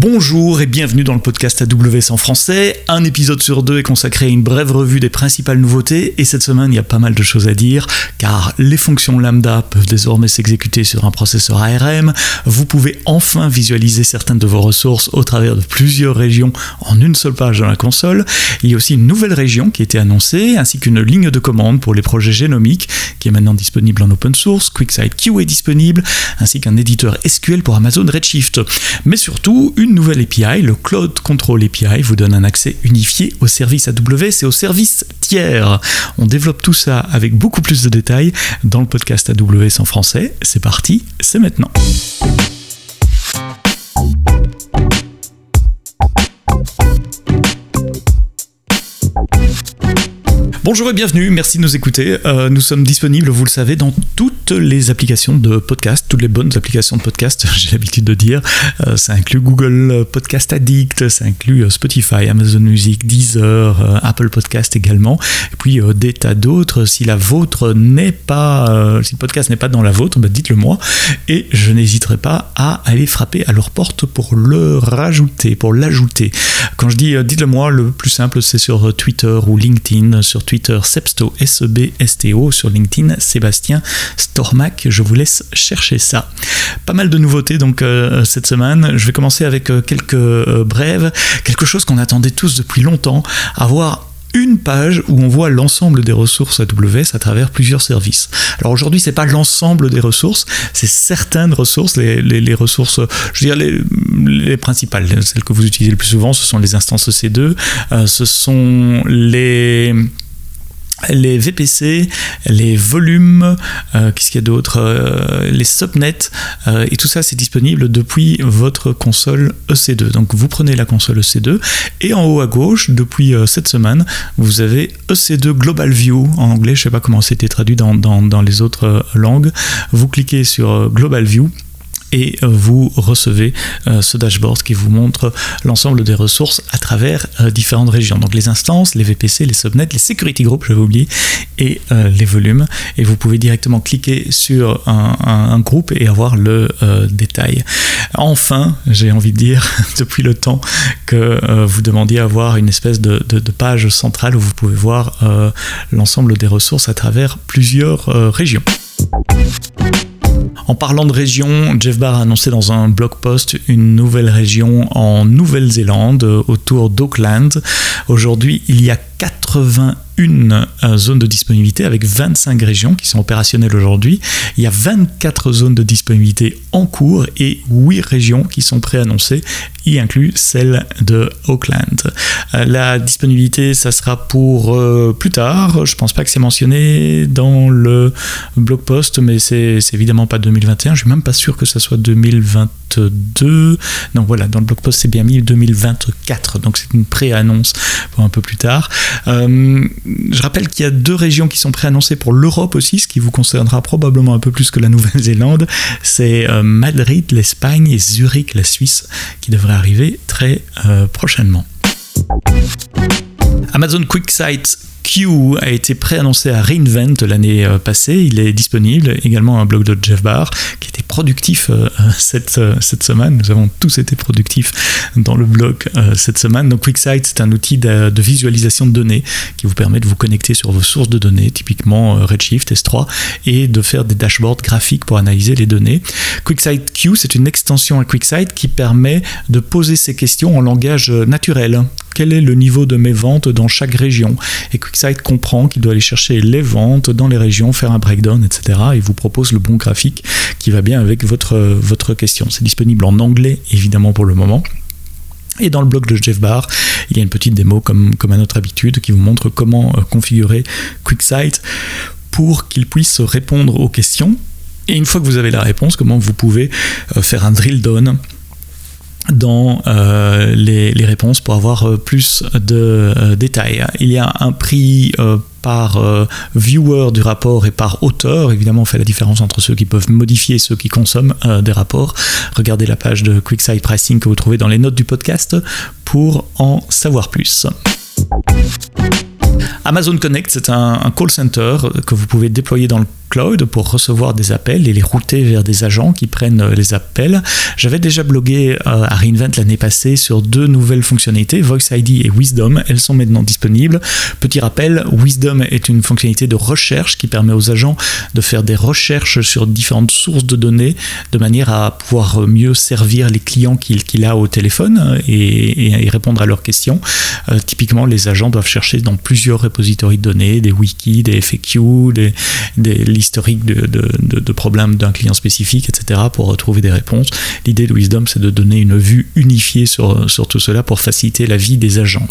Bonjour et bienvenue dans le podcast AWS en français. Un épisode sur deux est consacré à une brève revue des principales nouveautés et cette semaine il y a pas mal de choses à dire car les fonctions lambda peuvent désormais s'exécuter sur un processeur ARM. Vous pouvez enfin visualiser certaines de vos ressources au travers de plusieurs régions en une seule page dans la console. Il y a aussi une nouvelle région qui a été annoncée ainsi qu'une ligne de commande pour les projets génomiques qui est maintenant disponible en open source. QuickSight Q est disponible ainsi qu'un éditeur SQL pour Amazon Redshift. Mais surtout, une nouvelle API, le Cloud Control API, vous donne un accès unifié aux services AWS et aux services tiers. On développe tout ça avec beaucoup plus de détails dans le podcast AWS en français. C'est parti, c'est maintenant. Bonjour et bienvenue, merci de nous écouter. Euh, nous sommes disponibles, vous le savez, dans toutes les applications de podcast, toutes les bonnes applications de podcast, j'ai l'habitude de dire. Euh, ça inclut Google Podcast Addict, ça inclut euh, Spotify, Amazon Music, Deezer, Apple Podcast également, et puis des tas d'autres. Si la vôtre n'est pas, le podcast n'est pas dans la vôtre, bah dites-le moi, et je n'hésiterai pas à aller frapper à leur porte pour le rajouter, pour l'ajouter. Quand je dis dites-le moi, le plus simple c'est sur Twitter ou LinkedIn, sur Twitter Twitter Sebsto, S-E-B-S-T-O, sur LinkedIn Sébastien Stormac. Je vous laisse chercher ça. Pas mal de nouveautés donc euh, cette semaine. Je vais commencer avec euh, quelques euh, brèves, quelque chose qu'on attendait tous depuis longtemps, avoir une page où on voit l'ensemble des ressources AWS à travers plusieurs services. Alors aujourd'hui, c'est pas l'ensemble des ressources, c'est certaines ressources, les, ressources, je veux dire les, les, principales, celles que vous utilisez le plus souvent, ce sont les instances EC2, ce sont les les VPC, les volumes, euh, qu'est-ce qu'il y a d'autre, euh, les subnets, euh, et tout ça c'est disponible depuis votre console EC2. Donc vous prenez la console EC2 et en haut à gauche, depuis cette semaine, vous avez EC2 Global View en anglais, je ne sais pas comment c'était traduit dans, dans les autres langues. Vous cliquez sur Global View et euh, vous recevez euh, ce dashboard qui vous montre l'ensemble des ressources à travers euh, différentes régions. Donc les instances, les VPC, les subnets, les security groups, je vais oublier, et les volumes. Et vous pouvez directement cliquer sur un, groupe et avoir le détail. Enfin, j'ai envie de dire, depuis le temps que vous demandiez à avoir une espèce de, page centrale où vous pouvez voir l'ensemble des ressources à travers plusieurs régions. En parlant de région, Jeff Barr a annoncé dans un blog post une nouvelle région en Nouvelle-Zélande autour d'Auckland. Aujourd'hui, il y a 81 euh, zones de disponibilité avec 25 régions qui sont opérationnelles aujourd'hui. Il y a 24 zones de disponibilité en cours et 8 régions qui sont préannoncées, y inclut celle de Auckland. Euh, la disponibilité, ça sera pour euh, plus tard. Je pense pas que c'est mentionné dans le blog post, mais c'est évidemment pas 2021. Je suis même pas sûr que ça soit 2022. Non, voilà, dans le blog post, c'est bien mis 2024. Donc c'est une pré-annonce pour un peu plus tard. Je rappelle qu'il y a deux régions qui sont préannoncées pour l'Europe aussi, ce qui vous concernera probablement un peu plus que la Nouvelle-Zélande. C'est euh, Madrid, l'Espagne et Zurich, la Suisse, qui devraient arriver très euh, prochainement. Amazon QuickSight Q a été préannoncé à Reinvent l'année euh, passée. Il est disponible. Également un blog de Jeff Barr qui était productif euh, cette, euh, cette semaine. Nous avons tous été productifs dans le blog cette semaine. Donc QuickSight, c'est un outil de, visualisation de données qui vous permet de vous connecter sur vos sources de données, typiquement Redshift, S3, et de faire des dashboards graphiques pour analyser les données. QuickSight Q, c'est une extension à QuickSight qui permet de poser ces questions en langage naturel quel est le niveau de mes ventes dans chaque région. Et QuickSight comprend qu'il doit aller chercher les ventes dans les régions, faire un breakdown, etc. Et vous propose le bon graphique qui va bien avec votre, question. C'est disponible en anglais, évidemment, pour le moment. Et dans le blog de Jeff Barr, il y a une petite démo comme, comme à notre habitude qui vous montre comment euh, configurer QuickSight pour qu'il puisse répondre aux questions. Et une fois que vous avez la réponse, comment vous pouvez euh, faire un drill down dans euh, les, réponses pour avoir euh, plus de euh, détails. Il y a un prix par viewer du rapport et par auteur. Évidemment, on fait la différence entre ceux qui peuvent modifier et ceux qui consomment des rapports. Regardez la page de QuickSight Pricing que vous trouvez dans les notes du podcast pour en savoir plus. Amazon Connect, c'est un, call center que vous pouvez déployer dans le cloud pour recevoir des appels et les router vers des agents qui prennent euh, les appels. J'avais déjà blogué euh, à Reinvent l'année passée sur deux nouvelles fonctionnalités, Voice ID et Wisdom. Elles sont maintenant disponibles. Petit rappel, Wisdom est une fonctionnalité de recherche qui permet aux agents de faire des recherches sur différentes sources de données de manière à pouvoir mieux servir les clients qu'il a au téléphone et, répondre à leurs questions. Euh, typiquement, les agents doivent chercher dans plusieurs repositories de données, des wikis, des FAQ, des, l'historique de, de, problèmes d'un client spécifique, etc., pour retrouver des réponses. L'idée de Wisdom, c'est de donner une vue unifiée sur, sur tout cela pour faciliter la vie des agents.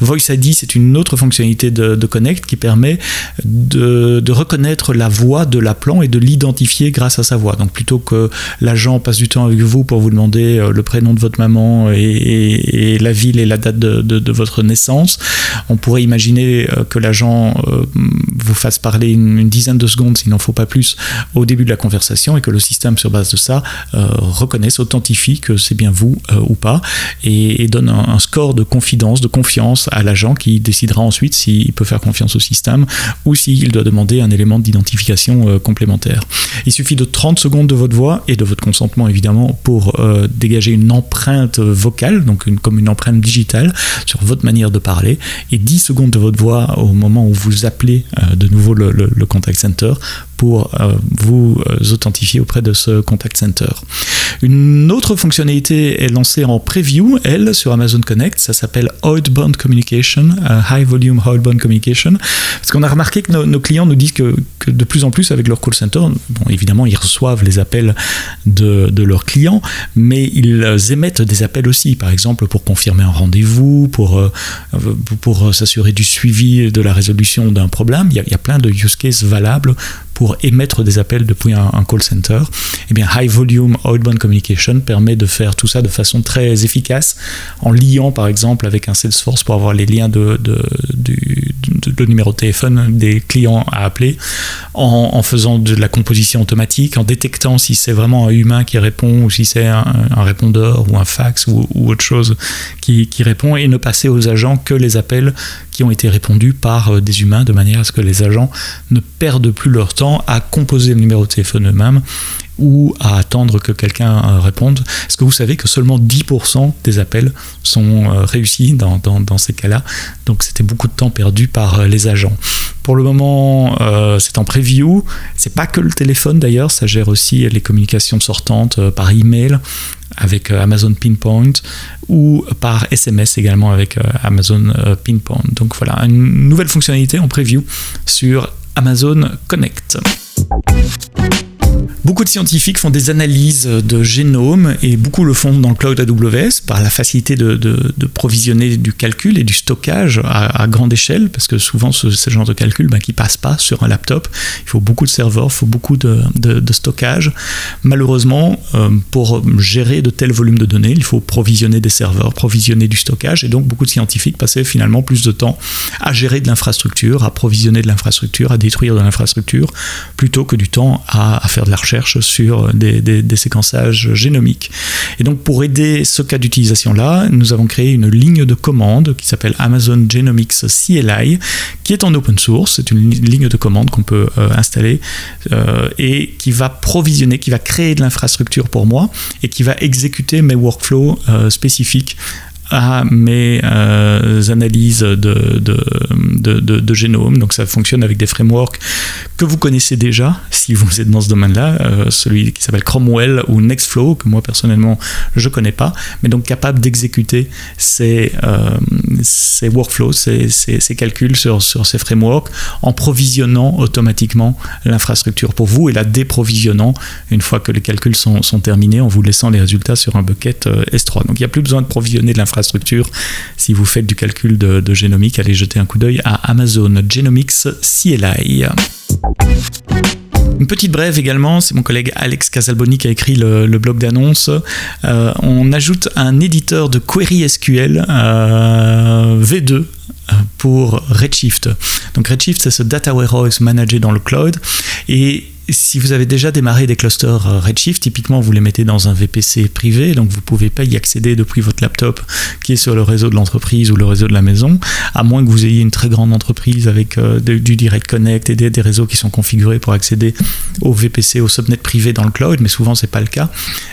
Voice ID, c'est une autre fonctionnalité de, Connect qui permet de, de reconnaître la voix de l'appelant et de l'identifier grâce à sa voix. Donc plutôt que l'agent passe du temps avec vous pour vous demander euh, le prénom de votre maman et, et, la ville et la date de, de, votre naissance, on pourrait imaginer que l'agent euh, vous fasse parler une, dizaine de secondes, sinon n'en faut pas plus au début de la conversation et que le système sur base de ça euh, reconnaisse, authentifie que c'est bien vous euh, ou pas et, donne un, score de confidence, de confiance à l'agent qui décidera ensuite s'il peut faire confiance au système ou s'il doit demander un élément d'identification euh, complémentaire. Il suffit de 30 secondes de votre voix et de votre consentement évidemment pour dégager une empreinte vocale, donc comme une empreinte digitale sur votre manière de parler et 10 secondes de votre voix au moment où vous appelez de nouveau le, contact center pour euh, vous euh, authentifier auprès de ce contact center. Une autre fonctionnalité est lancée en preview, elle, sur Amazon Connect, ça s'appelle Outbound Communication, euh, High Volume Outbound Communication, parce qu'on a remarqué que nos, clients nous disent que, de plus en plus avec leur call center, évidemment, ils reçoivent les appels de, de leurs clients, mais ils émettent des appels aussi, par exemple pour confirmer un rendez-vous, pour, pour s'assurer du suivi de la résolution d'un problème. Il y a plein de use cases valables pour émettre des appels depuis un, call center. Eh bien, High Volume Outbound Communication permet de faire tout ça de façon très efficace en liant par exemple avec un Salesforce pour avoir les liens de, de, de, numéro de téléphone des clients à appeler, en, faisant de la composition automatique, en détectant si c'est vraiment un humain qui répond ou si c'est un, répondeur ou un fax ou, autre chose qui, qui répond et ne passer aux agents que les appels qui ont été répondus par euh, des humains de manière à ce que les agents ne perdent plus leur temps à composer le numéro de téléphone eux-mêmes ou à attendre que quelqu'un euh, réponde. Est-ce que vous savez que seulement 10% des appels sont euh, réussis dans, ces cas-là? Donc c'était beaucoup de temps perdu par les agents. Pour le moment, c'est en preview. C'est pas que le téléphone d'ailleurs, ça gère aussi les communications sortantes par email avec euh, Amazon Pinpoint ou par SMS également avec euh, Amazon euh, Pinpoint. Donc voilà, une nouvelle fonctionnalité en preview sur Amazon Connect. Beaucoup de scientifiques font des analyses de génome et beaucoup le font dans le cloud AWS par la facilité de, provisionner du calcul et du stockage à, grande échelle parce que souvent ce, genre de calcul ben, qui passe pas sur un laptop, il faut beaucoup de serveurs, il faut beaucoup de, stockage. Malheureusement, euh, pour gérer de tels volumes de données, il faut provisionner des serveurs, provisionner du stockage et donc beaucoup de scientifiques passaient finalement plus de temps à gérer de l'infrastructure, à provisionner de l'infrastructure, à détruire de l'infrastructure plutôt que du temps à, à faire de la recherche sur des, séquençages génomiques. Et donc pour aider ce cas d'utilisation-là, nous avons créé une ligne de commande qui s'appelle Amazon Genomics CLI, qui est en open source. C'est une ligne de commande qu'on peut euh, installer euh, et qui va provisionner, qui va créer de l'infrastructure pour moi et qui va exécuter mes workflows euh, spécifiques à mes euh, analyses de, de, de, génome. Donc ça fonctionne avec des frameworks que vous connaissez déjà si vous êtes dans ce domaine-là, euh, celui qui s'appelle Cromwell ou Nextflow, que moi personnellement je connais pas, mais donc capable d'exécuter ces, euh, ces workflows, ces, ces, calculs sur, sur ces frameworks en provisionnant automatiquement l'infrastructure pour vous et la déprovisionnant une fois que les calculs sont, sont terminés en vous laissant les résultats sur un bucket S3. Donc il n'y a plus besoin de provisionner de l'infrastructure structure. Si vous faites du calcul de, génomique, allez jeter un coup d'œil à Amazon Genomics CLI. Une petite brève également, c'est mon collègue Alex Casalboni qui a écrit le, blog d'annonce. Euh, on ajoute un éditeur de query SQL euh, V2 euh, pour Redshift. Donc Redshift, c'est ce data warehouse managé dans le cloud. Et si vous avez déjà démarré des clusters euh, Redshift, typiquement vous les mettez dans un VPC privé, donc vous ne pouvez pas y accéder depuis votre laptop qui est sur le réseau de l'entreprise ou le réseau de la maison, à moins que vous ayez une très grande entreprise avec euh, du Direct Connect et des, réseaux qui sont configurés pour accéder au VPC, au subnet privé dans le cloud, mais souvent c'est pas le cas.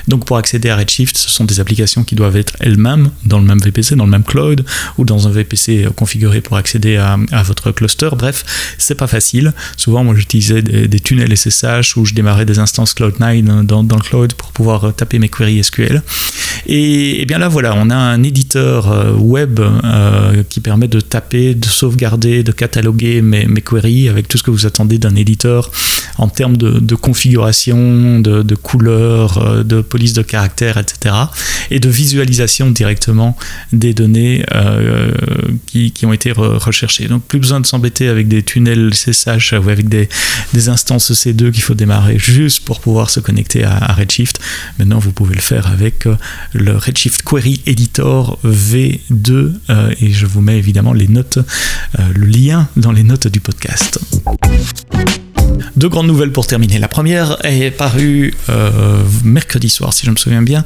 Donc pour accéder à Redshift, ce sont des applications qui doivent être elles-mêmes dans le même VPC, dans le même cloud ou dans un VPC euh, configuré pour accéder à, votre cluster. Bref, c'est pas facile. Souvent, moi j'utilisais des, tunnels SSH où je démarrais des instances Cloud9 dans, le cloud pour pouvoir euh, taper mes queries SQL. Et, bien là, voilà, on a un éditeur euh, web euh, qui permet de taper, de sauvegarder, de cataloguer mes, queries avec tout ce que vous attendez d'un éditeur en termes de, configuration, de, de couleurs, de police de caractère, etc. Et de visualisation directement des données qui, ont été recherchées. Donc plus besoin de s'embêter avec des tunnels SSH ou avec des, instances EC2 qu'il faut démarrer juste pour pouvoir se connecter à, Redshift. Maintenant, vous pouvez le faire avec le Redshift Query Editor V2 euh, et je vous mets évidemment les notes, euh, le lien dans les notes du podcast. Deux grandes nouvelles pour terminer. La première est parue euh, mercredi soir, si je me souviens bien.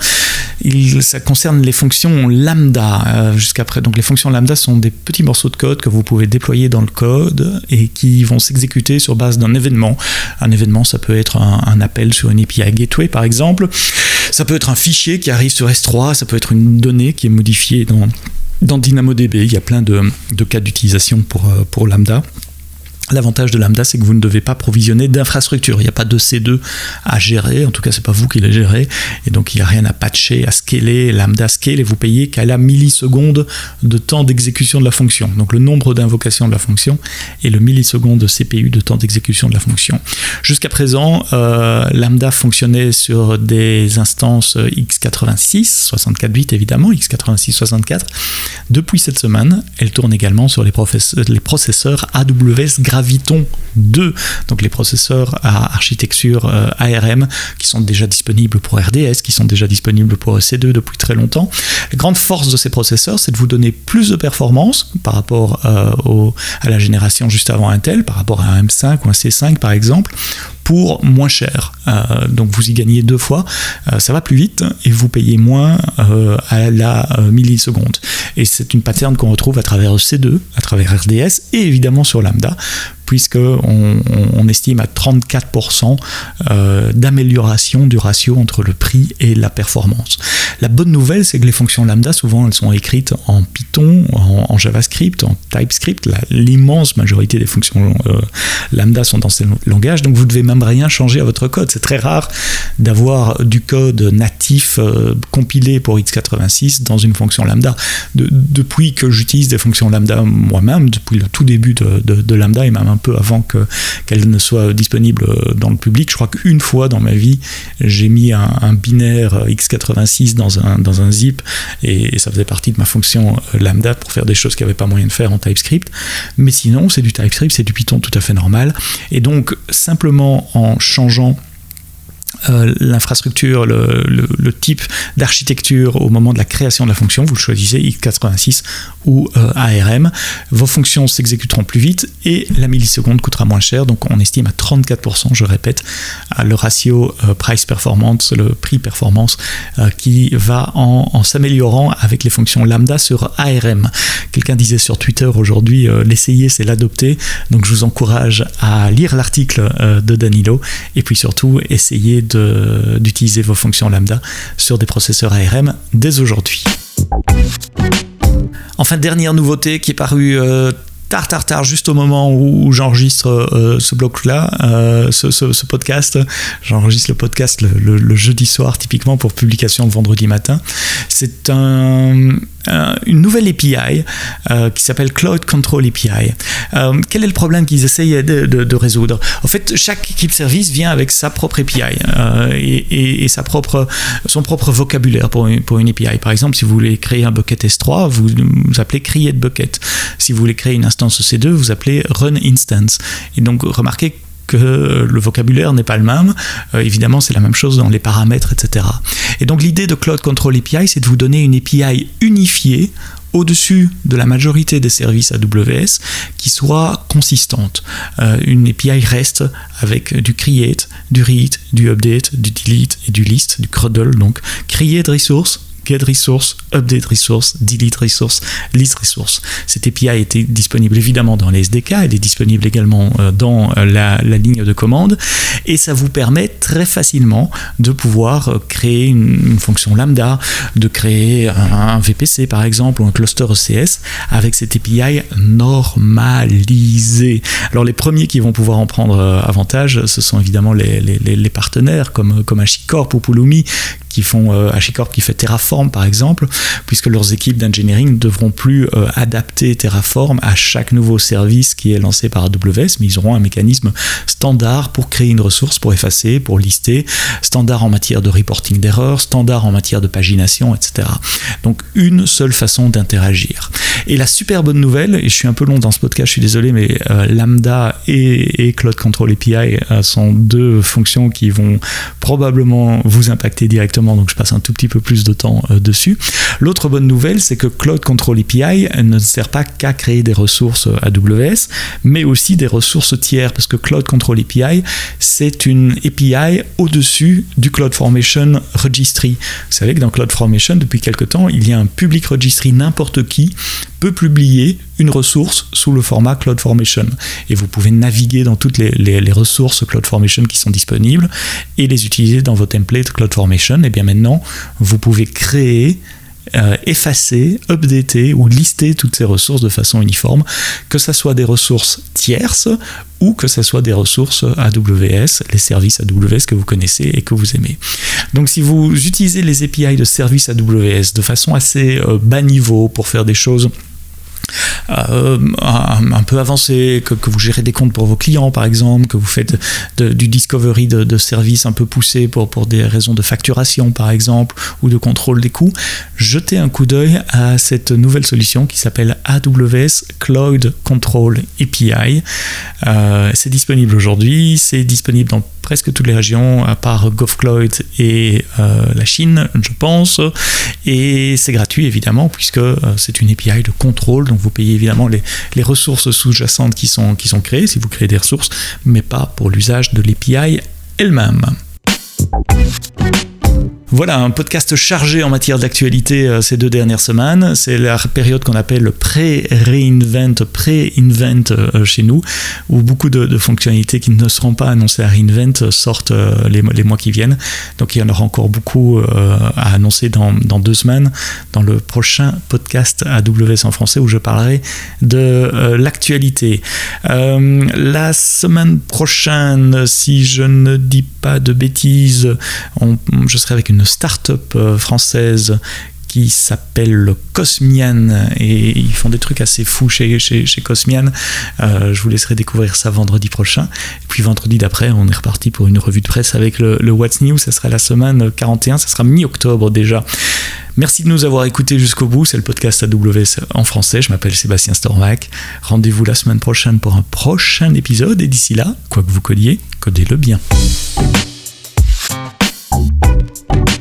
Ça concerne les fonctions lambda. Jusqu'après, donc les fonctions lambda sont des petits morceaux de code que vous pouvez déployer dans le code et qui vont s'exécuter sur base d'un événement. Un événement, ça peut être un, un appel sur une API Gateway, par exemple. Ça peut être un fichier qui arrive sur S3, ça peut être une donnée qui est modifiée dans, dans DynamoDB. Il y a plein de, de cas d'utilisation pour, euh, pour Lambda. L'avantage de Lambda, c'est que vous ne devez pas provisionner d'infrastructure. Il n'y a pas de C2 à gérer, en tout cas, c'est pas vous qui les gérez. Et donc, il n'y a rien à patcher, à scaler. Lambda scale et vous payez qu'à la milliseconde de temps d'exécution de la fonction. Donc, le nombre d'invocations de la fonction et le milliseconde de CPU de temps d'exécution de la fonction. Jusqu'à présent, euh, Lambda fonctionnait sur des instances x86, 64 bits évidemment, x86, 64. Depuis cette semaine, elle tourne également sur les, les processeurs AWS Graphite Graviton 2, donc les processeurs à architecture euh, ARM qui sont déjà disponibles pour RDS, qui sont déjà disponibles pour EC2 depuis très longtemps. La grande force de ces processeurs, c'est de vous donner plus de performance par rapport euh, à la génération juste avant Intel, par rapport à un M5 ou un C5 par exemple, moins cher. Euh, donc vous y gagnez deux fois, euh, ça va plus vite et vous payez moins euh, à la milliseconde. Et c'est une pattern qu'on retrouve à travers C2, à travers RDS et évidemment sur Lambda puisqu'on on, estime à 34% euh, d'amélioration du ratio entre le prix et la performance. La bonne nouvelle, c'est que les fonctions lambda, souvent, elles sont écrites en Python, en, JavaScript, en TypeScript. L'immense majorité des fonctions euh, lambda sont dans ces langages, donc vous ne devez même rien changer à votre code. C'est très rare d'avoir du code natif euh, compilé pour x86 dans une fonction lambda. depuis que j'utilise des fonctions lambda moi-même, depuis le tout début de, lambda et même un peu avant qu'elle ne soit disponible euh, dans le public. Je crois qu'une fois dans ma vie, j'ai mis un, binaire x86 dans un, dans un zip et, ça faisait partie de ma fonction euh, lambda pour faire des choses qu'il n'y avait pas moyen de faire en TypeScript. Mais sinon, c'est du TypeScript, c'est du Python tout à fait normal. Et donc, simplement en changeant euh, l'infrastructure, le, type d'architecture au moment de la création de la fonction, vous choisissez x86 ou euh, ARM, vos fonctions s'exécuteront plus vite et la milliseconde coûtera moins cher, donc on estime à 34%, je répète, le ratio euh, price-performance, le prix-performance qui va en, en s'améliorant avec les fonctions lambda sur ARM. Quelqu'un disait sur Twitter aujourd'hui, l'essayer c'est l'adopter, donc je vous encourage à lire l'article de Danilo. Et puis surtout essayer d'utiliser vos fonctions lambda sur des processeurs ARM dès aujourd'hui. Enfin, dernière nouveauté qui est parue euh, tard, tard, tard, juste au moment où j'enregistre euh, ce bloc-là, euh, ce, podcast. J'enregistre le podcast le, jeudi soir, typiquement pour publication le vendredi matin. C'est un, une nouvelle API euh, qui s'appelle Cloud Control API. quel est le problème qu'ils essayent de, résoudre? En fait, chaque équipe service vient avec sa propre API et, sa propre, son propre vocabulaire pour une, pour une API. Par exemple, si vous voulez créer un bucket S3, vous, vous appelez create bucket. Si vous voulez créer une instance instance EC2, vous appelez run instance. Et donc remarquez que le vocabulaire n'est pas le même. Euh, évidemment, c'est la même chose dans les paramètres, etc. Et donc l'idée de Cloud Control API, c'est de vous donner une API unifiée au-dessus de la majorité des services AWS qui soit consistante. Euh, une API reste avec du create, du read, du update, du delete et du list, du cradle. Donc create resource, get resource, update resource, delete resource, list resource. Cette API été disponible évidemment dans les SDK, elle est disponible également euh, dans euh, la, ligne de commande et ça vous permet très facilement de pouvoir euh, créer une, fonction lambda, de créer un, VPC par exemple ou un cluster ECS avec cette API normalisée. Alors les premiers qui vont pouvoir en prendre avantage, ce sont évidemment les, partenaires comme, comme ou Pulumi qui font euh, HashiCorp qui fait Terraform par exemple, puisque leurs équipes d'engineering ne devront plus euh, adapter Terraform à chaque nouveau service qui est lancé par AWS, mais ils auront un mécanisme standard pour créer une ressource, pour effacer, pour lister, standard en matière de reporting d'erreurs, standard en matière de pagination, etc. Donc une seule façon d'interagir. Et la super bonne nouvelle, et je suis un peu long dans ce podcast, je suis désolé, mais euh, Lambda et, et, Cloud Control API sont deux fonctions qui vont probablement vous impacter directement donc je passe un tout petit peu plus de temps euh, dessus. L'autre bonne nouvelle, c'est que Cloud Control API ne sert pas qu'à créer des ressources euh, AWS, mais aussi des ressources tiers, parce que Cloud Control API, c'est une API au-dessus du CloudFormation Registry. Vous savez que dans CloudFormation, depuis quelque temps, il y a un public registry, n'importe qui peut publier une ressource sous le format CloudFormation. Et vous pouvez naviguer dans toutes les, ressources CloudFormation qui sont disponibles et les utiliser dans vos templates CloudFormation. Et bien maintenant, vous pouvez créer euh, effacer, updater ou lister toutes ces ressources de façon uniforme, que ce soit des ressources tierces ou que ce soit des ressources AWS, les services AWS que vous connaissez et que vous aimez. Donc si vous utilisez les API de services AWS de façon assez euh, bas niveau pour faire des choses euh, un, peu avancé, que, vous gérez des comptes pour vos clients par exemple, que vous faites du discovery de, services un peu poussé pour, pour des raisons de facturation par exemple, ou de contrôle des coûts, jetez un coup d'œil à cette nouvelle solution qui s'appelle AWS Cloud Control API. Euh, c'est disponible aujourd'hui, c'est disponible dans presque toutes les régions, à part GovCloud et euh, la Chine, je pense. Et c'est gratuit, évidemment, puisque c'est une API de contrôle. Donc, vous payez évidemment les, ressources sous-jacentes qui sont, qui sont créées, si vous créez des ressources, mais pas pour l'usage de l'API elle-même. Voilà, un podcast chargé en matière d'actualité euh, ces deux dernières semaines. C'est la période qu'on appelle le pré-reinvent, pré-invent euh, chez nous, où beaucoup de, fonctionnalités qui ne seront pas annoncées à reinvent sortent euh, les, mois qui viennent. Donc il y en aura encore beaucoup à annoncer dans, deux semaines, dans le prochain podcast AWS en français, où je parlerai de l'actualité. la semaine prochaine, si je ne dis pas de bêtises, je serai avec une start-up euh, française qui s'appelle Cosmian et ils font des trucs assez fous chez, chez, Cosmian. Euh, je vous laisserai découvrir ça vendredi prochain. Et puis vendredi d'après, on est reparti pour une revue de presse avec le, le What's New. Ça sera la semaine 41, ça sera mi-octobre déjà. Merci de nous avoir écoutés jusqu'au bout. C'est le podcast AWS en français. Je m'appelle Sébastien Stormac. Rendez-vous la semaine prochaine pour un prochain épisode. Et d'ici là, quoi que vous codiez, codez-le bien. Thank you.